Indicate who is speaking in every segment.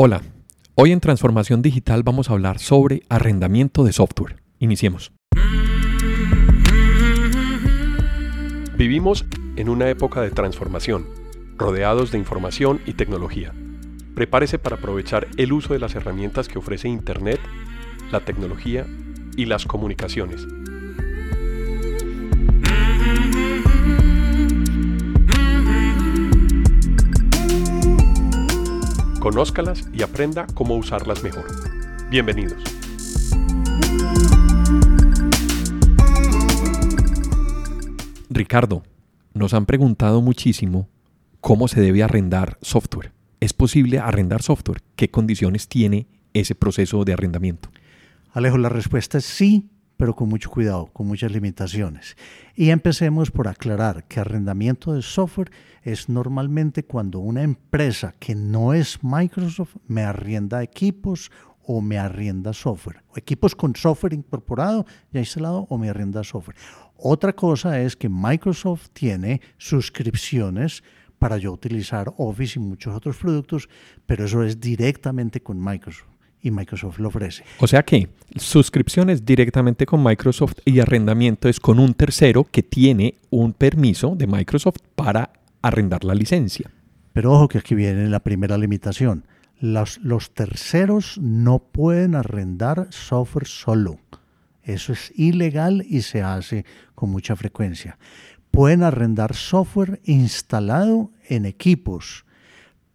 Speaker 1: Hola, hoy en Transformación Digital vamos a hablar sobre arrendamiento de software. Iniciemos. Vivimos en una época de transformación, rodeados de información y tecnología. Prepárese para aprovechar el uso de las herramientas que ofrece Internet, la tecnología y las comunicaciones Conózcalas y aprenda cómo usarlas mejor. Bienvenidos. Ricardo, nos han preguntado muchísimo cómo se debe arrendar software. ¿Es posible arrendar software? ¿Qué condiciones tiene ese proceso de arrendamiento?
Speaker 2: Alejo, la respuesta es sí, pero con mucho cuidado, con muchas limitaciones. Y empecemos por aclarar que arrendamiento de software es normalmente cuando una empresa que no es Microsoft me arrienda equipos o me arrienda software. Equipos con software incorporado ya instalado o me arrienda software. Otra cosa es que Microsoft tiene suscripciones para yo utilizar Office y muchos otros productos, pero eso es directamente con Microsoft y Microsoft lo ofrece.
Speaker 1: O sea que suscripciones directamente con Microsoft y arrendamiento es con un tercero que tiene un permiso de Microsoft para arrendar la licencia.
Speaker 2: Pero ojo que aquí viene la primera limitación. Los, los terceros no pueden arrendar software solo. Eso es ilegal y se hace con mucha frecuencia. Pueden arrendar software instalado en equipos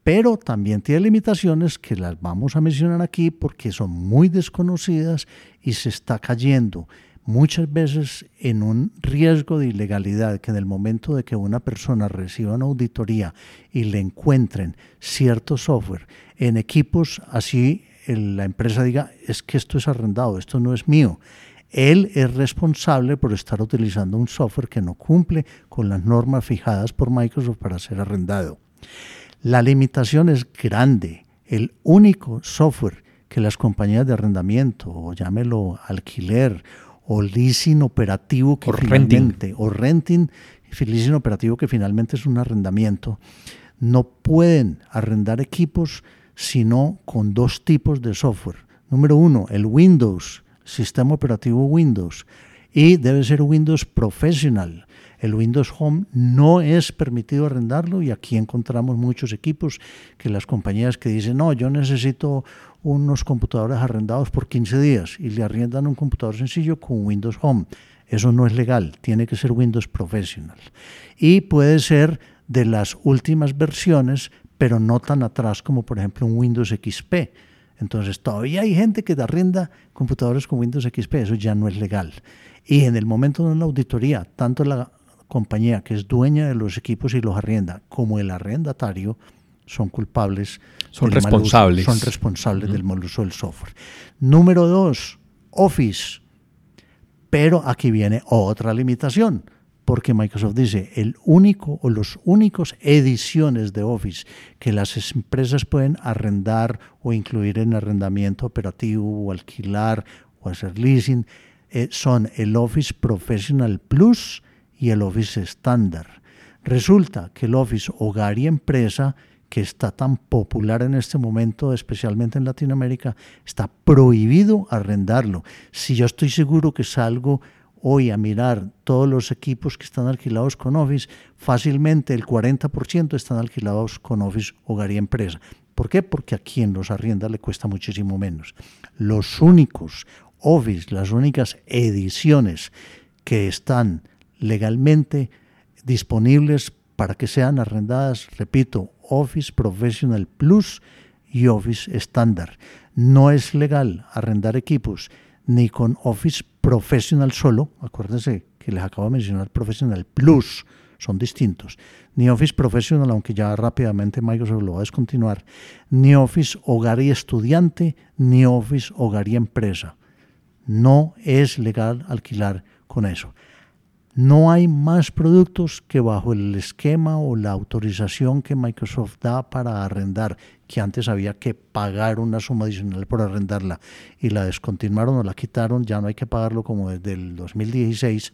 Speaker 2: pero también tiene limitaciones que las vamos a mencionar aquí porque son muy desconocidas y se está cayendo muchas veces en un riesgo de ilegalidad que en el momento de que una persona reciba una auditoría y le encuentren cierto software en equipos, así la empresa diga, es que esto es arrendado, esto no es mío. Él es responsable por estar utilizando un software que no cumple con las normas fijadas por Microsoft para ser arrendado. La limitación es grande. El único software que las compañías de arrendamiento, o llámelo alquiler, o leasing operativo que
Speaker 1: o finalmente,
Speaker 2: renting. o renting, leasing operativo que finalmente es un arrendamiento, no pueden arrendar equipos sino con dos tipos de software. Número uno, el Windows, sistema operativo Windows, y debe ser Windows Professional. El Windows Home no es permitido arrendarlo y aquí encontramos muchos equipos que las compañías que dicen, no, yo necesito unos computadores arrendados por 15 días y le arriendan un computador sencillo con Windows Home. Eso no es legal, tiene que ser Windows Professional. Y puede ser de las últimas versiones, pero no tan atrás como por ejemplo un Windows XP. Entonces todavía hay gente que arrienda computadores con Windows XP, eso ya no es legal. Y en el momento de una auditoría, tanto la compañía que es dueña de los equipos y los arrienda, como el arrendatario, son culpables.
Speaker 1: Son responsables.
Speaker 2: son responsables del mal uso del software. Número dos, Office. Pero aquí viene otra limitación, porque Microsoft dice, el único o los únicos ediciones de Office que las empresas pueden arrendar o incluir en arrendamiento operativo o alquilar o hacer leasing eh, son el Office Professional Plus y el Office estándar. Resulta que el Office hogar y empresa, que está tan popular en este momento, especialmente en Latinoamérica, está prohibido arrendarlo. Si yo estoy seguro que salgo hoy a mirar todos los equipos que están alquilados con Office, fácilmente el 40% están alquilados con Office hogar y empresa. ¿Por qué? Porque a quien los arrienda le cuesta muchísimo menos. Los únicos Office, las únicas ediciones que están legalmente disponibles para que sean arrendadas, repito, Office Professional Plus y Office Standard. No es legal arrendar equipos ni con Office Professional solo, acuérdense que les acabo de mencionar Professional Plus, son distintos, ni Office Professional, aunque ya rápidamente Microsoft lo va a descontinuar, ni Office Hogar y Estudiante, ni Office Hogar y Empresa. No es legal alquilar con eso. No hay más productos que bajo el esquema o la autorización que Microsoft da para arrendar, que antes había que pagar una suma adicional por arrendarla y la descontinuaron o la quitaron, ya no hay que pagarlo como desde el 2016,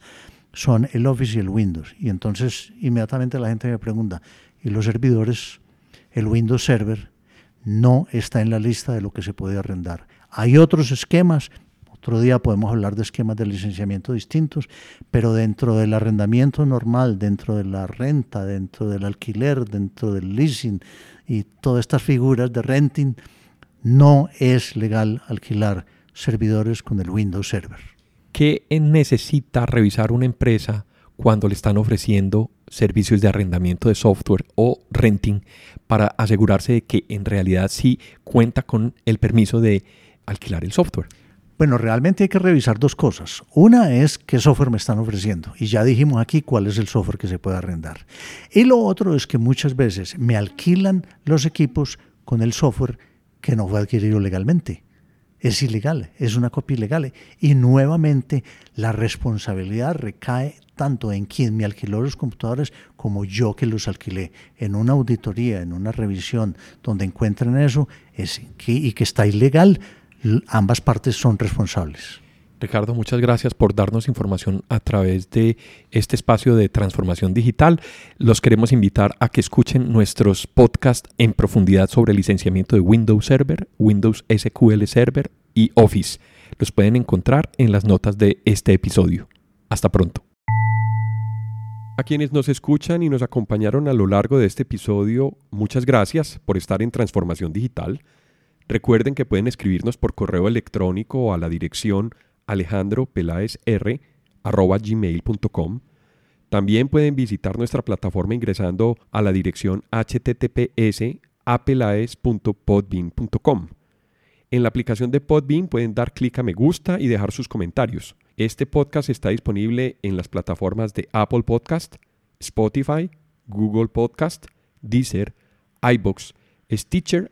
Speaker 2: son el Office y el Windows. Y entonces inmediatamente la gente me pregunta, ¿y los servidores, el Windows Server? no está en la lista de lo que se puede arrendar. Hay otros esquemas, otro día podemos hablar de esquemas de licenciamiento distintos, pero dentro del arrendamiento normal, dentro de la renta, dentro del alquiler, dentro del leasing y todas estas figuras de renting, no es legal alquilar servidores con el Windows Server.
Speaker 1: ¿Qué necesita revisar una empresa cuando le están ofreciendo servicios de arrendamiento de software o renting para asegurarse de que en realidad sí cuenta con el permiso de alquilar el software?
Speaker 2: Bueno, realmente hay que revisar dos cosas. Una es qué software me están ofreciendo. Y ya dijimos aquí cuál es el software que se puede arrendar. Y lo otro es que muchas veces me alquilan los equipos con el software que no fue adquirido legalmente. Es ilegal, es una copia ilegal. Y nuevamente la responsabilidad recae tanto en quien me alquiló los computadores como yo que los alquilé. En una auditoría, en una revisión donde encuentren eso es y que está ilegal, ambas partes son responsables.
Speaker 1: Ricardo, muchas gracias por darnos información a través de este espacio de transformación digital. Los queremos invitar a que escuchen nuestros podcasts en profundidad sobre licenciamiento de Windows Server, Windows SQL Server y Office. Los pueden encontrar en las notas de este episodio. Hasta pronto. A quienes nos escuchan y nos acompañaron a lo largo de este episodio, muchas gracias por estar en Transformación Digital. Recuerden que pueden escribirnos por correo electrónico a la dirección alejandropelaesr.gmail.com. También pueden visitar nuestra plataforma ingresando a la dirección https apelaes.podbean.com. En la aplicación de Podbean pueden dar clic a me gusta y dejar sus comentarios. Este podcast está disponible en las plataformas de Apple Podcast, Spotify, Google Podcast, Deezer, iBox, Stitcher